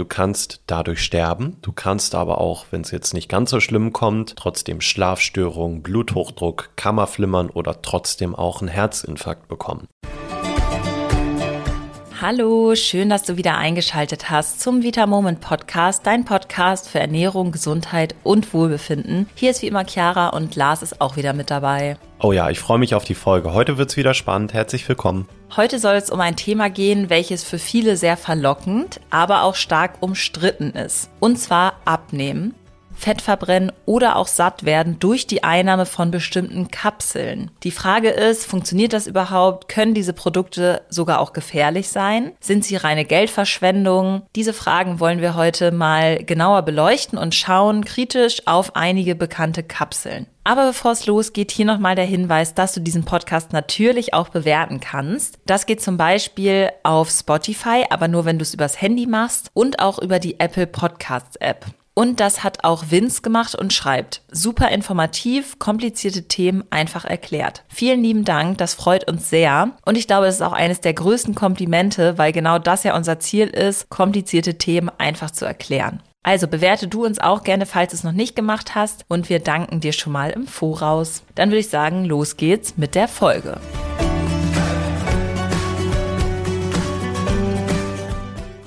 du kannst dadurch sterben. Du kannst aber auch, wenn es jetzt nicht ganz so schlimm kommt, trotzdem Schlafstörungen, Bluthochdruck, Kammerflimmern oder trotzdem auch einen Herzinfarkt bekommen. Hallo, schön, dass du wieder eingeschaltet hast zum Vita Moment Podcast, dein Podcast für Ernährung, Gesundheit und Wohlbefinden. Hier ist wie immer Chiara und Lars ist auch wieder mit dabei. Oh ja, ich freue mich auf die Folge. Heute wird's wieder spannend. Herzlich willkommen. Heute soll es um ein Thema gehen, welches für viele sehr verlockend, aber auch stark umstritten ist. Und zwar Abnehmen. Fett verbrennen oder auch satt werden durch die Einnahme von bestimmten Kapseln. Die Frage ist, funktioniert das überhaupt? Können diese Produkte sogar auch gefährlich sein? Sind sie reine Geldverschwendung? Diese Fragen wollen wir heute mal genauer beleuchten und schauen kritisch auf einige bekannte Kapseln. Aber bevor es losgeht, hier nochmal der Hinweis, dass du diesen Podcast natürlich auch bewerten kannst. Das geht zum Beispiel auf Spotify, aber nur wenn du es übers Handy machst und auch über die Apple Podcasts App. Und das hat auch Vince gemacht und schreibt, super informativ, komplizierte Themen einfach erklärt. Vielen lieben Dank, das freut uns sehr. Und ich glaube, das ist auch eines der größten Komplimente, weil genau das ja unser Ziel ist, komplizierte Themen einfach zu erklären. Also bewerte du uns auch gerne, falls du es noch nicht gemacht hast. Und wir danken dir schon mal im Voraus. Dann würde ich sagen, los geht's mit der Folge.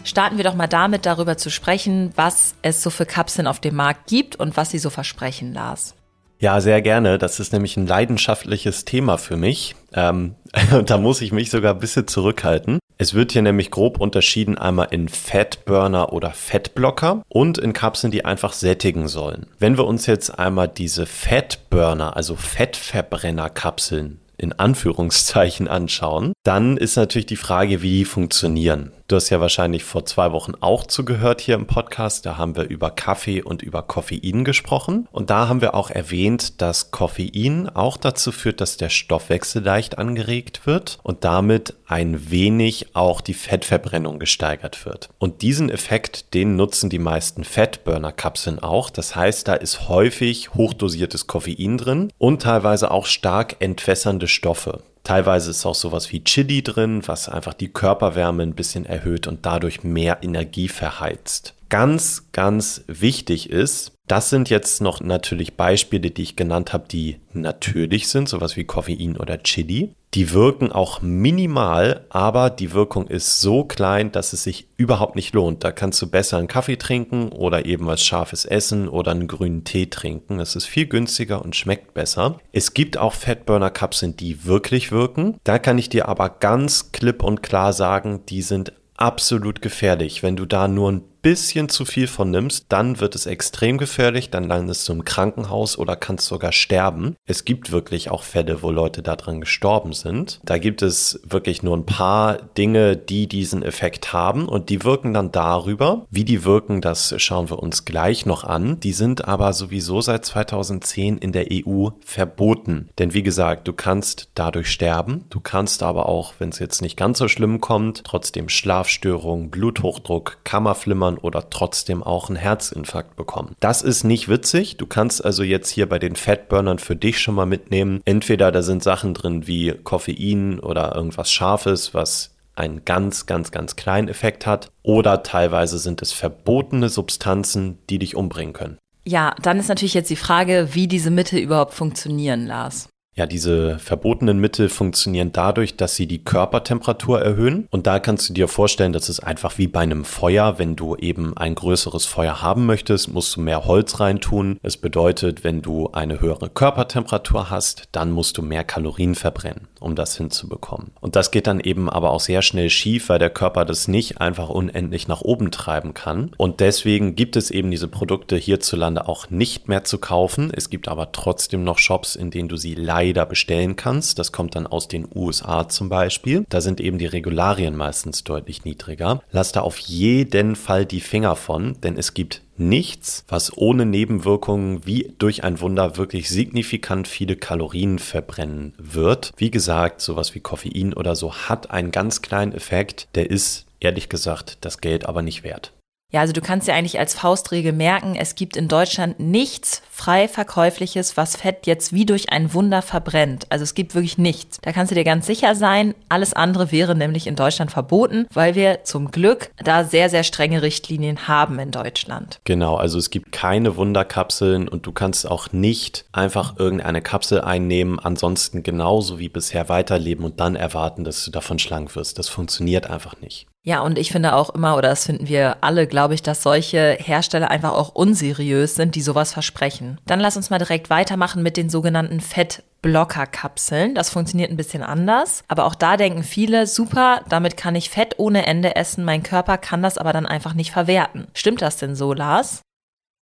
Starten wir doch mal damit, darüber zu sprechen, was es so für Kapseln auf dem Markt gibt und was sie so versprechen, Lars. Ja, sehr gerne. Das ist nämlich ein leidenschaftliches Thema für mich. Ähm, und da muss ich mich sogar ein bisschen zurückhalten. Es wird hier nämlich grob unterschieden einmal in Fettburner oder Fettblocker und in Kapseln, die einfach sättigen sollen. Wenn wir uns jetzt einmal diese Fettburner, also Fettverbrennerkapseln in Anführungszeichen anschauen, dann ist natürlich die Frage, wie die funktionieren. Du hast ja wahrscheinlich vor zwei Wochen auch zugehört hier im Podcast. Da haben wir über Kaffee und über Koffein gesprochen. Und da haben wir auch erwähnt, dass Koffein auch dazu führt, dass der Stoffwechsel leicht angeregt wird und damit ein wenig auch die Fettverbrennung gesteigert wird. Und diesen Effekt, den nutzen die meisten Fettburner-Kapseln auch. Das heißt, da ist häufig hochdosiertes Koffein drin und teilweise auch stark entwässernde Stoffe. Teilweise ist auch sowas wie Chili drin, was einfach die Körperwärme ein bisschen erhöht und dadurch mehr Energie verheizt. Ganz, ganz wichtig ist, das sind jetzt noch natürlich Beispiele, die ich genannt habe, die natürlich sind, sowas wie Koffein oder Chili. Die wirken auch minimal, aber die Wirkung ist so klein, dass es sich überhaupt nicht lohnt. Da kannst du besser einen Kaffee trinken oder eben was Scharfes essen oder einen grünen Tee trinken. Es ist viel günstiger und schmeckt besser. Es gibt auch Fettburner-Kapseln, die wirklich wirken. Da kann ich dir aber ganz klipp und klar sagen, die sind absolut gefährlich. Wenn du da nur ein bisschen zu viel von nimmst, dann wird es extrem gefährlich, dann landest du im Krankenhaus oder kannst sogar sterben. Es gibt wirklich auch Fälle, wo Leute daran gestorben sind. Da gibt es wirklich nur ein paar Dinge, die diesen Effekt haben und die wirken dann darüber. Wie die wirken, das schauen wir uns gleich noch an. Die sind aber sowieso seit 2010 in der EU verboten. Denn wie gesagt, du kannst dadurch sterben. Du kannst aber auch, wenn es jetzt nicht ganz so schlimm kommt, trotzdem Schlafstörungen, Bluthochdruck, Kammerflimmern Fettburnern oder trotzdem auch einen Herzinfarkt bekommen. Das ist nicht witzig. Du kannst also jetzt hier bei den Fettburnern für dich schon mal mitnehmen. Entweder da sind Sachen drin wie Koffein oder irgendwas Scharfes, was einen ganz, ganz, ganz kleinen Effekt hat. Oder teilweise sind es verbotene Substanzen, die dich umbringen können. Ja, dann ist natürlich jetzt die Frage, wie diese Mittel überhaupt funktionieren, Lars. Ja, diese verbotenen Mittel funktionieren dadurch, dass sie die Körpertemperatur erhöhen. Und da kannst du dir vorstellen, das ist einfach wie bei einem Feuer. Wenn du eben ein größeres Feuer haben möchtest, musst du mehr Holz reintun. Es bedeutet, wenn du eine höhere Körpertemperatur hast, dann musst du mehr Kalorien verbrennen, um das hinzubekommen. Und das geht dann eben aber auch sehr schnell schief, weil der Körper das nicht einfach unendlich nach oben treiben kann. Und deswegen gibt es eben diese Produkte hierzulande auch nicht mehr zu kaufen. Es gibt aber trotzdem noch Shops, in denen du sie leider leider bestellen kannst. Das kommt dann aus den USA zum Beispiel. Da sind eben die Regularien meistens deutlich niedriger. Lass da auf jeden Fall die Finger von, denn es gibt nichts, was ohne Nebenwirkungen wie durch ein Wunder wirklich signifikant viele Kalorien verbrennen wird. Wie gesagt, sowas wie Koffein oder so hat einen ganz kleinen Effekt, der ist ehrlich gesagt das Geld aber nicht wert. Ja, also du kannst dir eigentlich als Faustregel merken, es gibt in Deutschland nichts frei verkäufliches, was Fett jetzt wie durch ein Wunder verbrennt. Also es gibt wirklich nichts. Da kannst du dir ganz sicher sein, alles andere wäre nämlich in Deutschland verboten, weil wir zum Glück da sehr, sehr strenge Richtlinien haben in Deutschland. Genau, also es gibt keine Wunderkapseln und du kannst auch nicht einfach irgendeine Kapsel einnehmen, ansonsten genauso wie bisher weiterleben und dann erwarten, dass du davon schlank wirst. Das funktioniert einfach nicht. Ja, und ich finde auch immer, oder das finden wir alle, glaube ich, dass solche Hersteller einfach auch unseriös sind, die sowas versprechen. Dann lass uns mal direkt weitermachen mit den sogenannten Fettblockerkapseln. Das funktioniert ein bisschen anders, aber auch da denken viele, super, damit kann ich Fett ohne Ende essen, mein Körper kann das aber dann einfach nicht verwerten. Stimmt das denn so, Lars?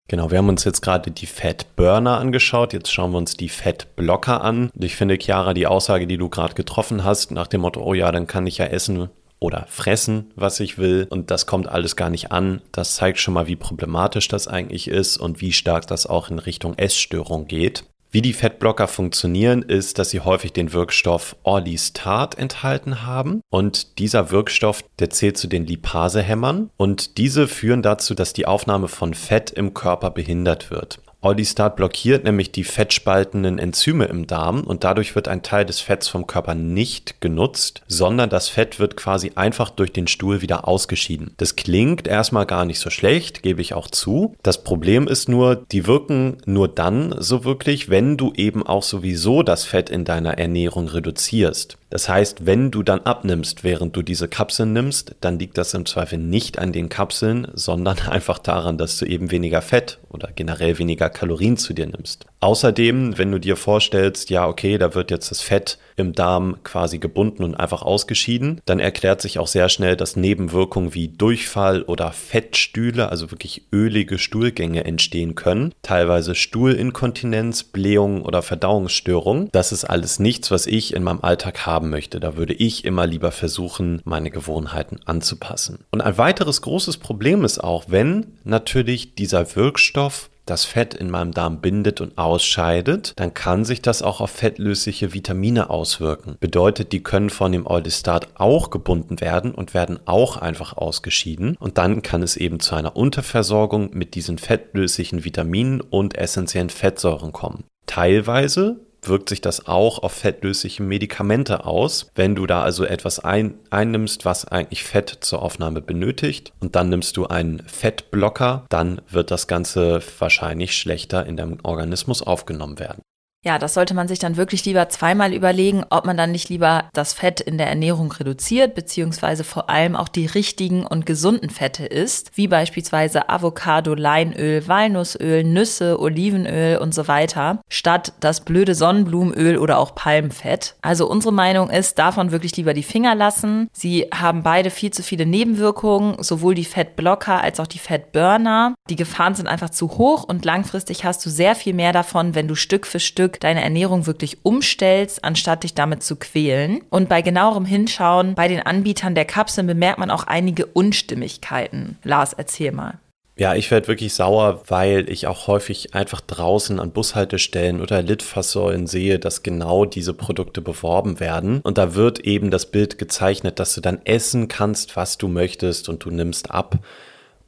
Genau, wir haben uns jetzt gerade die Fettburner angeschaut, jetzt schauen wir uns die Fettblocker an. Ich finde, Chiara, die Aussage, die du gerade getroffen hast, nach dem Motto, oh ja, dann kann ich ja essen, oder fressen, was ich will. Und das kommt alles gar nicht an. Das zeigt schon mal, wie problematisch das eigentlich ist und wie stark das auch in Richtung Essstörung geht. Wie die Fettblocker funktionieren, ist, dass sie häufig den Wirkstoff Orlistat enthalten haben. Und dieser Wirkstoff, der zählt zu den Lipasehämmern. Und diese führen dazu, dass die Aufnahme von Fett im Körper behindert wird. Orlistat blockiert nämlich die fettspaltenden Enzyme im Darm und dadurch wird ein Teil des Fetts vom Körper nicht genutzt, sondern das Fett wird quasi einfach durch den Stuhl wieder ausgeschieden. Das klingt erstmal gar nicht so schlecht, gebe ich auch zu. Das Problem ist nur, die wirken nur dann so wirklich, wenn du eben auch sowieso das Fett in deiner Ernährung reduzierst. Das heißt, wenn du dann abnimmst, während du diese Kapseln nimmst, dann liegt das im Zweifel nicht an den Kapseln, sondern einfach daran, dass du eben weniger Fett oder generell weniger Kalorien zu dir nimmst. Außerdem, wenn du dir vorstellst, ja, okay, da wird jetzt das Fett im Darm quasi gebunden und einfach ausgeschieden, dann erklärt sich auch sehr schnell, dass Nebenwirkungen wie Durchfall oder Fettstühle, also wirklich ölige Stuhlgänge entstehen können, teilweise Stuhlinkontinenz, Blähungen oder Verdauungsstörungen. Das ist alles nichts, was ich in meinem Alltag haben möchte. Da würde ich immer lieber versuchen, meine Gewohnheiten anzupassen. Und ein weiteres großes Problem ist auch, wenn natürlich dieser Wirkstoff das Fett in meinem Darm bindet und ausscheidet, dann kann sich das auch auf fettlösliche Vitamine auswirken. Bedeutet, die können von dem Eudistat auch gebunden werden und werden auch einfach ausgeschieden. Und dann kann es eben zu einer Unterversorgung mit diesen fettlöslichen Vitaminen und essentiellen Fettsäuren kommen. Teilweise wirkt sich das auch auf fettlösliche Medikamente aus. Wenn du da also etwas ein, einnimmst, was eigentlich Fett zur Aufnahme benötigt und dann nimmst du einen Fettblocker, dann wird das Ganze wahrscheinlich schlechter in deinem Organismus aufgenommen werden. Ja, das sollte man sich dann wirklich lieber zweimal überlegen, ob man dann nicht lieber das Fett in der Ernährung reduziert, beziehungsweise vor allem auch die richtigen und gesunden Fette isst, wie beispielsweise Avocado, Leinöl, Walnussöl, Nüsse, Olivenöl und so weiter, statt das blöde Sonnenblumenöl oder auch Palmfett. Also unsere Meinung ist, davon wirklich lieber die Finger lassen. Sie haben beide viel zu viele Nebenwirkungen, sowohl die Fettblocker als auch die Fettburner. Die Gefahren sind einfach zu hoch und langfristig hast du sehr viel mehr davon, wenn du Stück für Stück deine Ernährung wirklich umstellst, anstatt dich damit zu quälen. Und bei genauerem Hinschauen bei den Anbietern der Kapseln bemerkt man auch einige Unstimmigkeiten. Lars, erzähl mal. Ja, ich werde wirklich sauer, weil ich auch häufig einfach draußen an Bushaltestellen oder Litfaßsäulen sehe, dass genau diese Produkte beworben werden. Und da wird eben das Bild gezeichnet, dass du dann essen kannst, was du möchtest und du nimmst ab.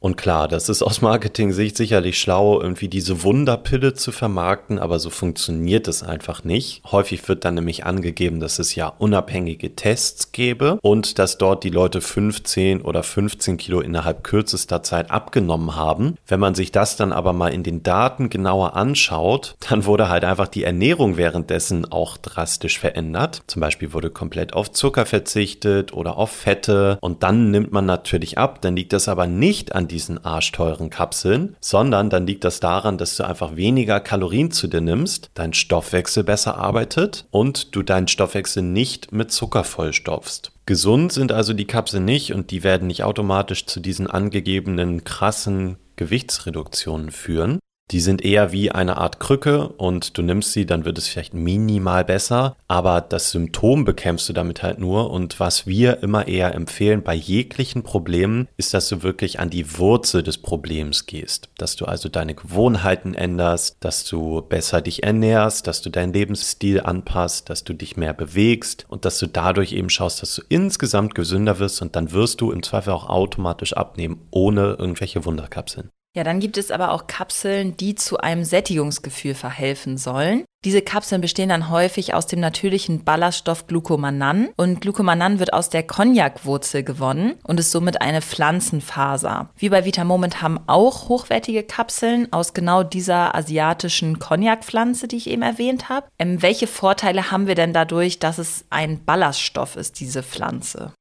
Und klar, das ist aus Marketing-Sicht sicherlich schlau, irgendwie diese Wunderpille zu vermarkten, aber so funktioniert es einfach nicht. Häufig wird dann nämlich angegeben, dass es ja unabhängige Tests gäbe und dass dort die Leute 15 oder 15 Kilo innerhalb kürzester Zeit abgenommen haben. Wenn man sich das dann aber mal in den Daten genauer anschaut, dann wurde halt einfach die Ernährung währenddessen auch drastisch verändert. Zum Beispiel wurde komplett auf Zucker verzichtet oder auf Fette und dann nimmt man natürlich ab. Dann liegt das aber nicht an diesen arschteuren Kapseln, sondern dann liegt das daran, dass du einfach weniger Kalorien zu dir nimmst, dein Stoffwechsel besser arbeitet und du deinen Stoffwechsel nicht mit Zucker vollstopfst. Gesund sind also die Kapseln nicht und die werden nicht automatisch zu diesen angegebenen krassen Gewichtsreduktionen führen. Die sind eher wie eine Art Krücke und du nimmst sie, dann wird es vielleicht minimal besser, aber das Symptom bekämpfst du damit halt nur. Und was wir immer eher empfehlen bei jeglichen Problemen, ist, dass du wirklich an die Wurzel des Problems gehst. Dass du also deine Gewohnheiten änderst, dass du besser dich ernährst, dass du deinen Lebensstil anpasst, dass du dich mehr bewegst und dass du dadurch eben schaust, dass du insgesamt gesünder wirst und dann wirst du im Zweifel auch automatisch abnehmen, ohne irgendwelche Wunderkapseln. Ja, dann gibt es aber auch Kapseln, die zu einem Sättigungsgefühl verhelfen sollen. Diese Kapseln bestehen dann häufig aus dem natürlichen Ballaststoff Glucomanan und Glucomanan wird aus der Cognac-Wurzel gewonnen und ist somit eine Pflanzenfaser. Wir bei Vitamoment haben auch hochwertige Kapseln aus genau dieser asiatischen Cognac-Pflanze, die ich eben erwähnt habe. Ähm, welche Vorteile haben wir denn dadurch, dass es ein Ballaststoff ist, diese Pflanze?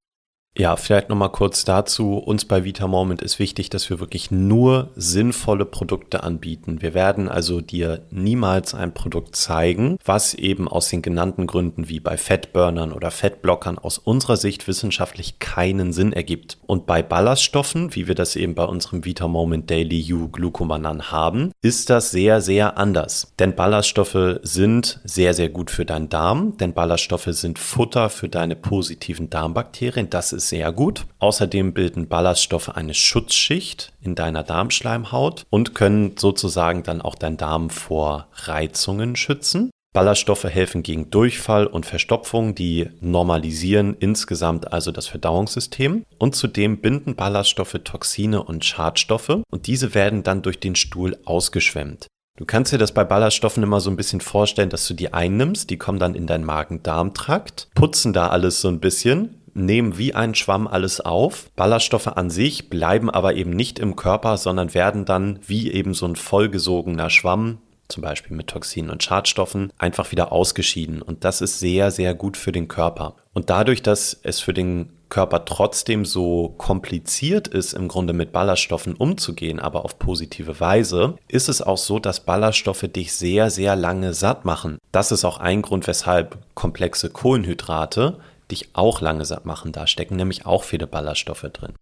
Ja, vielleicht nochmal kurz dazu. Uns bei Vita Moment ist wichtig, dass wir wirklich nur sinnvolle Produkte anbieten. Wir werden also dir niemals ein Produkt zeigen, was eben aus den genannten Gründen wie bei Fettburnern oder Fettblockern aus unserer Sicht wissenschaftlich keinen Sinn ergibt. Und bei Ballaststoffen, wie wir das eben bei unserem Vita Moment Daily U Glucomanan haben, ist das sehr, sehr anders. Denn Ballaststoffe sind sehr, sehr gut für deinen Darm, denn Ballaststoffe sind Futter für deine positiven Darmbakterien. Das ist sehr gut. Außerdem bilden Ballaststoffe eine Schutzschicht in deiner Darmschleimhaut und können sozusagen dann auch deinen Darm vor Reizungen schützen. Ballaststoffe helfen gegen Durchfall und Verstopfung, die normalisieren insgesamt also das Verdauungssystem und zudem binden Ballaststoffe Toxine und Schadstoffe und diese werden dann durch den Stuhl ausgeschwemmt. Du kannst dir das bei Ballaststoffen immer so ein bisschen vorstellen, dass du die einnimmst, die kommen dann in deinen Magen-Darm-Trakt, putzen da alles so ein bisschen, nehmen wie ein Schwamm alles auf. Ballaststoffe an sich bleiben aber eben nicht im Körper, sondern werden dann wie eben so ein vollgesogener Schwamm zum Beispiel mit Toxinen und Schadstoffen, einfach wieder ausgeschieden. Und das ist sehr, sehr gut für den Körper. Und dadurch, dass es für den Körper trotzdem so kompliziert ist, im Grunde mit Ballaststoffen umzugehen, aber auf positive Weise, ist es auch so, dass Ballaststoffe dich sehr, sehr lange satt machen. Das ist auch ein Grund, weshalb komplexe Kohlenhydrate dich auch lange satt machen. Da stecken nämlich auch viele Ballaststoffe drin.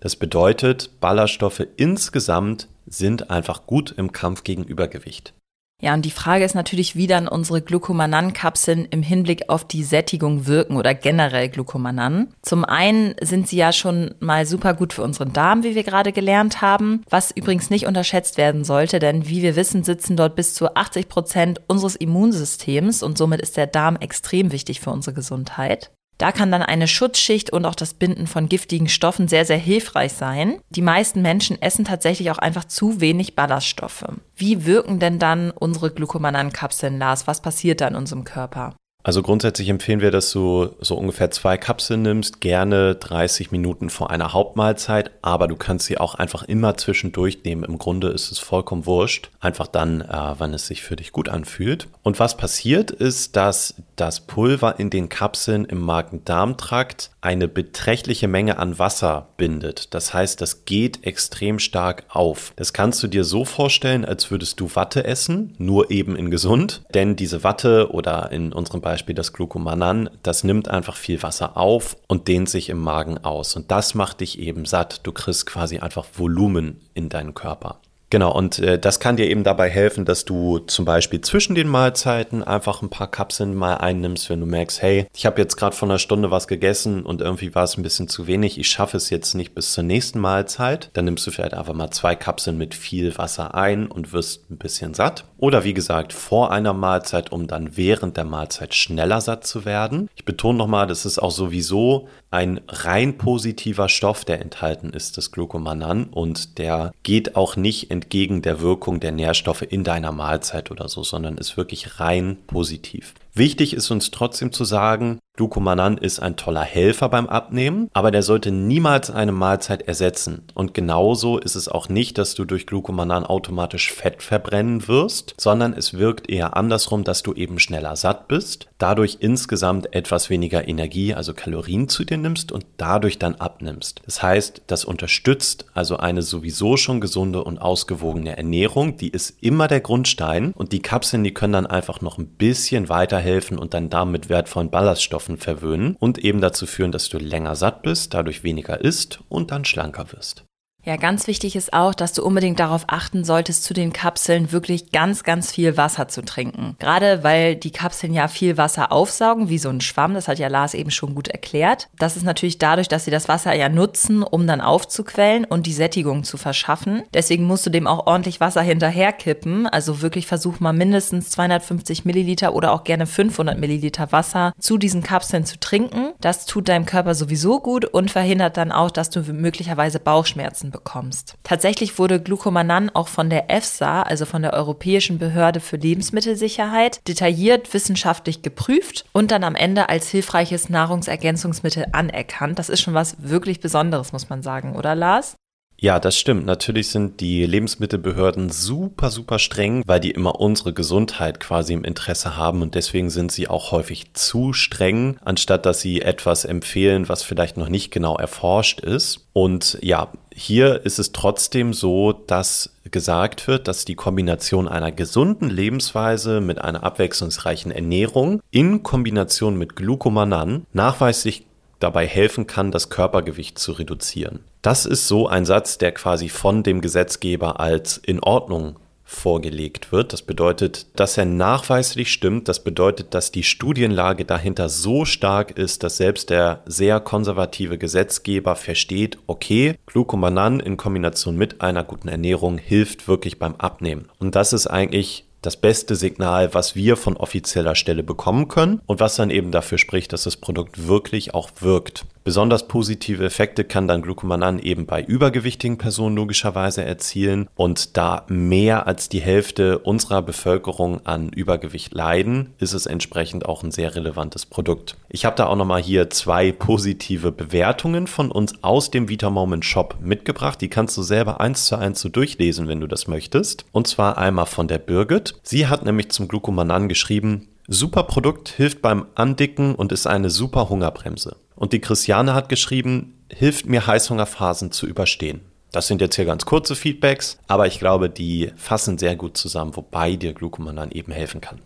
Das bedeutet, Ballaststoffe insgesamt sind einfach gut im Kampf gegen Übergewicht. Ja, und die Frage ist natürlich, wie dann unsere Glucomanan-Kapseln im Hinblick auf die Sättigung wirken oder generell Glucomanan. Zum einen sind sie ja schon mal super gut für unseren Darm, wie wir gerade gelernt haben, was übrigens nicht unterschätzt werden sollte, denn wie wir wissen, sitzen dort bis zu 80 Prozent unseres Immunsystems und somit ist der Darm extrem wichtig für unsere Gesundheit. Da kann dann eine Schutzschicht und auch das Binden von giftigen Stoffen sehr, sehr hilfreich sein. Die meisten Menschen essen tatsächlich auch einfach zu wenig Ballaststoffe. Wie wirken denn dann unsere Glucomanan-Kapseln, Lars? Was passiert da in unserem Körper? Also grundsätzlich empfehlen wir, dass du so ungefähr zwei Kapseln nimmst, gerne 30 Minuten vor einer Hauptmahlzeit, aber du kannst sie auch einfach immer zwischendurch nehmen. Im Grunde ist es vollkommen wurscht, einfach dann, äh, wann es sich für dich gut anfühlt. Und was passiert ist, dass das Pulver in den Kapseln im Magen-Darm-Trakt eine beträchtliche Menge an Wasser bindet. Das heißt, das geht extrem stark auf. Das kannst du dir so vorstellen, als würdest du Watte essen, nur eben in gesund, denn diese Watte oder in unserem Beispiel das Glucomanan, das nimmt einfach viel Wasser auf und dehnt sich im Magen aus und das macht dich eben satt. Du kriegst quasi einfach Volumen in deinen Körper. Genau, und äh, das kann dir eben dabei helfen, dass du zum Beispiel zwischen den Mahlzeiten einfach ein paar Kapseln mal einnimmst, wenn du merkst, hey, ich habe jetzt gerade vor einer Stunde was gegessen und irgendwie war es ein bisschen zu wenig, ich schaffe es jetzt nicht bis zur nächsten Mahlzeit. Dann nimmst du vielleicht einfach mal zwei Kapseln mit viel Wasser ein und wirst ein bisschen satt. Oder wie gesagt, vor einer Mahlzeit, um dann während der Mahlzeit schneller satt zu werden. Ich betone nochmal, das ist auch sowieso ein rein positiver Stoff, der enthalten ist, das Glucomanan, und der geht auch nicht entgegen der Wirkung der Nährstoffe in deiner Mahlzeit oder so, sondern ist wirklich rein positiv. Wichtig ist uns trotzdem zu sagen, Glucomanan ist ein toller Helfer beim Abnehmen, aber der sollte niemals eine Mahlzeit ersetzen. Und genauso ist es auch nicht, dass du durch Glucomanan automatisch Fett verbrennen wirst, sondern es wirkt eher andersrum, dass du eben schneller satt bist, dadurch insgesamt etwas weniger Energie, also Kalorien zu dir nimmst und dadurch dann abnimmst. Das heißt, das unterstützt also eine sowieso schon gesunde und ausgewogene Ernährung, die ist immer der Grundstein und die Kapseln, die können dann einfach noch ein bisschen weiterhelfen und dann damit wertvollen Ballaststoffen verwöhnen und eben dazu führen, dass du länger satt bist, dadurch weniger isst und dann schlanker wirst. Ja, ganz wichtig ist auch, dass du unbedingt darauf achten solltest, zu den Kapseln wirklich ganz, ganz viel Wasser zu trinken. Gerade weil die Kapseln ja viel Wasser aufsaugen, wie so ein Schwamm, das hat ja Lars eben schon gut erklärt. Das ist natürlich dadurch, dass sie das Wasser ja nutzen, um dann aufzuquellen und die Sättigung zu verschaffen. Deswegen musst du dem auch ordentlich Wasser hinterherkippen. Also wirklich versuch mal mindestens 250 Milliliter oder auch gerne 500 Milliliter Wasser zu diesen Kapseln zu trinken. Das tut deinem Körper sowieso gut und verhindert dann auch, dass du möglicherweise Bauchschmerzen bekommst. Tatsächlich wurde Glucomanan auch von der EFSA, also von der Europäischen Behörde für Lebensmittelsicherheit, detailliert wissenschaftlich geprüft und dann am Ende als hilfreiches Nahrungsergänzungsmittel anerkannt. Das ist schon was wirklich Besonderes, muss man sagen, oder Lars? Ja, das stimmt. Natürlich sind die Lebensmittelbehörden super, super streng, weil die immer unsere Gesundheit quasi im Interesse haben und deswegen sind sie auch häufig zu streng, anstatt dass sie etwas empfehlen, was vielleicht noch nicht genau erforscht ist. Und ja, hier ist es trotzdem so, dass gesagt wird, dass die Kombination einer gesunden Lebensweise mit einer abwechslungsreichen Ernährung in Kombination mit Glucomanan nachweislich dabei helfen kann, das Körpergewicht zu reduzieren. Das ist so ein Satz, der quasi von dem Gesetzgeber als in Ordnung vorgelegt wird. Das bedeutet, dass er nachweislich stimmt. Das bedeutet, dass die Studienlage dahinter so stark ist, dass selbst der sehr konservative Gesetzgeber versteht, okay, Glucomanan in Kombination mit einer guten Ernährung hilft wirklich beim Abnehmen. Und das ist eigentlich das beste Signal, was wir von offizieller Stelle bekommen können und was dann eben dafür spricht, dass das Produkt wirklich auch wirkt. Besonders positive Effekte kann dann Glucomanan eben bei übergewichtigen Personen logischerweise erzielen und da mehr als die Hälfte unserer Bevölkerung an Übergewicht leiden, ist es entsprechend auch ein sehr relevantes Produkt. Ich habe da auch nochmal hier zwei positive Bewertungen von uns aus dem Vita Moment Shop mitgebracht. Die kannst du selber eins zu eins so durchlesen, wenn du das möchtest. Und zwar einmal von der Birgit. Sie hat nämlich zum Glucomanan geschrieben, Super Produkt, hilft beim Andicken und ist eine super Hungerbremse. Und die Christiane hat geschrieben, hilft mir Heißhungerphasen zu überstehen. Das sind jetzt hier ganz kurze Feedbacks, aber ich glaube, die fassen sehr gut zusammen, wobei dir Glucomanan eben helfen kann.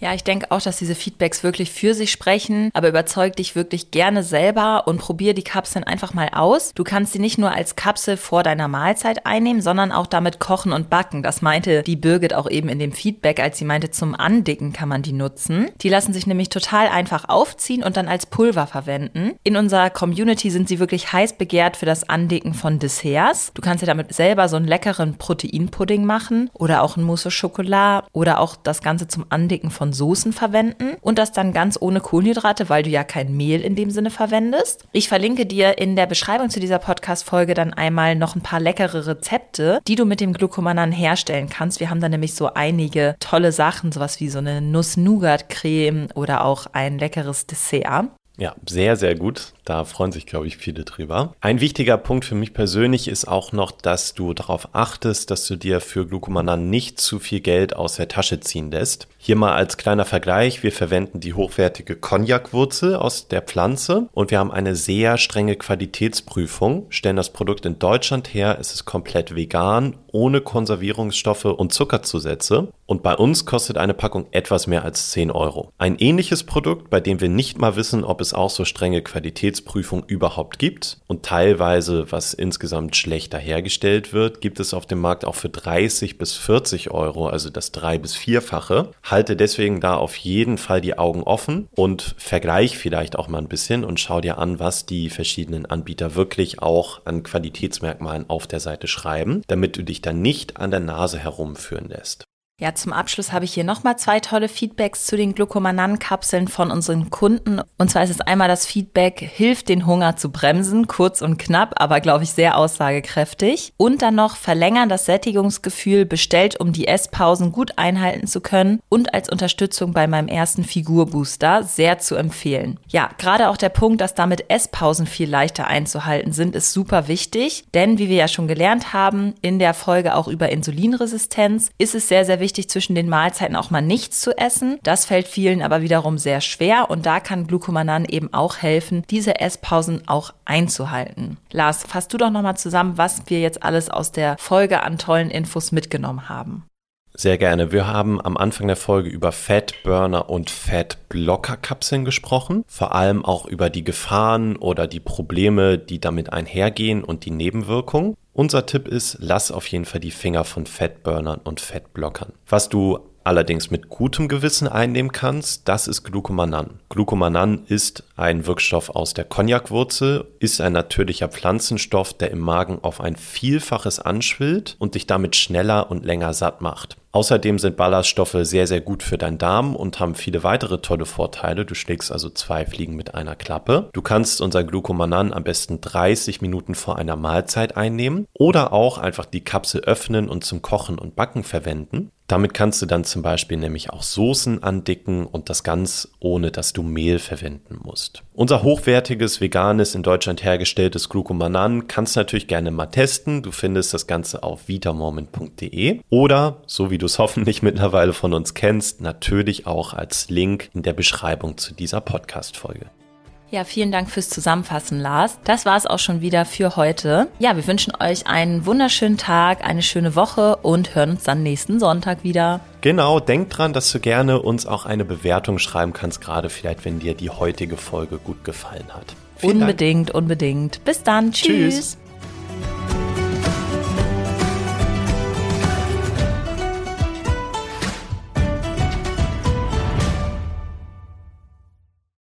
Ja, ich denke auch, dass diese Feedbacks wirklich für sich sprechen, aber überzeug dich wirklich gerne selber und probier die Kapseln einfach mal aus. Du kannst sie nicht nur als Kapsel vor deiner Mahlzeit einnehmen, sondern auch damit kochen und backen. Das meinte die Birgit auch eben in dem Feedback, als sie meinte, zum Andicken kann man die nutzen. Die lassen sich nämlich total einfach aufziehen und dann als Pulver verwenden. In unserer Community sind sie wirklich heiß begehrt für das Andicken von Desserts. Du kannst dir damit selber so einen leckeren Proteinpudding machen oder auch ein Mousse au Chocolat oder auch das Ganze zum Andicken von von Soßen verwenden und das dann ganz ohne Kohlenhydrate, weil du ja kein Mehl in dem Sinne verwendest. Ich verlinke dir in der Beschreibung zu dieser Podcast-Folge dann einmal noch ein paar leckere Rezepte, die du mit dem Glucomanan herstellen kannst. Wir haben da nämlich so einige tolle Sachen, sowas wie so eine Nuss-Nougat-Creme oder auch ein leckeres Dessert. Ja, sehr, sehr gut. Da freuen sich, glaube ich, viele drüber. Ein wichtiger Punkt für mich persönlich ist auch noch, dass du darauf achtest, dass du dir für Glucomanan nicht zu viel Geld aus der Tasche ziehen lässt. Hier mal als kleiner Vergleich. Wir verwenden die hochwertige Cognac-Wurzel aus der Pflanze und wir haben eine sehr strenge Qualitätsprüfung, stellen das Produkt in Deutschland her. Es ist komplett vegan, ohne Konservierungsstoffe und Zuckerzusätze. Und bei uns kostet eine Packung etwas mehr als 10 Euro. Ein ähnliches Produkt, bei dem wir nicht mal wissen, ob es auch so strenge Qualitätsprüfung überhaupt gibt und teilweise, was insgesamt schlechter hergestellt wird, gibt es auf dem Markt auch für 30 bis 40 Euro, also das drei- bis vierfache. Halte deswegen da auf jeden Fall die Augen offen und vergleich vielleicht auch mal ein bisschen und schau dir an, was die verschiedenen Anbieter wirklich auch an Qualitätsmerkmalen auf der Seite schreiben, damit du dich dann nicht an der Nase herumführen lässt. Ja, zum Abschluss habe ich hier nochmal zwei tolle Feedbacks zu den Glucomanan-Kapseln von unseren Kunden. Und zwar ist es einmal das Feedback, hilft den Hunger zu bremsen, kurz und knapp, aber glaube ich sehr aussagekräftig. Und dann noch verlängern das Sättigungsgefühl, bestellt, um die Esspausen gut einhalten zu können und als Unterstützung bei meinem ersten Figurbooster sehr zu empfehlen. Ja, gerade auch der Punkt, dass damit Esspausen viel leichter einzuhalten sind, ist super wichtig, denn wie wir ja schon gelernt haben, in der Folge auch über Insulinresistenz, ist es sehr, sehr wichtig, wichtig, zwischen den Mahlzeiten auch mal nichts zu essen. Das fällt vielen aber wiederum sehr schwer und da kann Glucomanan eben auch helfen, diese Esspausen auch einzuhalten. Lars, fass du doch nochmal zusammen, was wir jetzt alles aus der Folge an tollen Infos mitgenommen haben. Sehr gerne. Wir haben am Anfang der Folge über Fatburner und Fatblocker-Kapseln gesprochen, vor allem auch über die Gefahren oder die Probleme, die damit einhergehen und die Nebenwirkungen. Unser Tipp ist, lass auf jeden Fall die Finger von Fettburnern und Fettblockern. Was du allerdings mit gutem Gewissen einnehmen kannst, das ist Glucomanan. Glucomanan ist ein Wirkstoff aus der Cognacwurzel, ist ein natürlicher Pflanzenstoff, der im Magen auf ein Vielfaches anschwillt und dich damit schneller und länger satt macht. Außerdem sind Ballaststoffe sehr, sehr gut für deinen Darm und haben viele weitere tolle Vorteile. Du schlägst also zwei Fliegen mit einer Klappe. Du kannst unser Glucomanan am besten 30 Minuten vor einer Mahlzeit einnehmen oder auch einfach die Kapsel öffnen und zum Kochen und Backen verwenden. Damit kannst du dann zum Beispiel nämlich auch Soßen andicken und das ganz ohne, dass du Mehl verwenden musst. Unser hochwertiges, veganes, in Deutschland hergestelltes Glucomanan kannst du natürlich gerne mal testen. Du findest das Ganze auf vitamoment.de oder, so wie du es hoffentlich mittlerweile von uns kennst, natürlich auch als Link in der Beschreibung zu dieser Podcast-Folge. Ja, vielen Dank fürs Zusammenfassen, Lars. Das war es auch schon wieder für heute. Ja, wir wünschen euch einen wunderschönen Tag, eine schöne Woche und hören uns dann nächsten Sonntag wieder. Genau, denk dran, dass du gerne uns auch eine Bewertung schreiben kannst, gerade vielleicht, wenn dir die heutige Folge gut gefallen hat. Vielen unbedingt, Dank. unbedingt. Bis dann. Tschüss. Tschüss.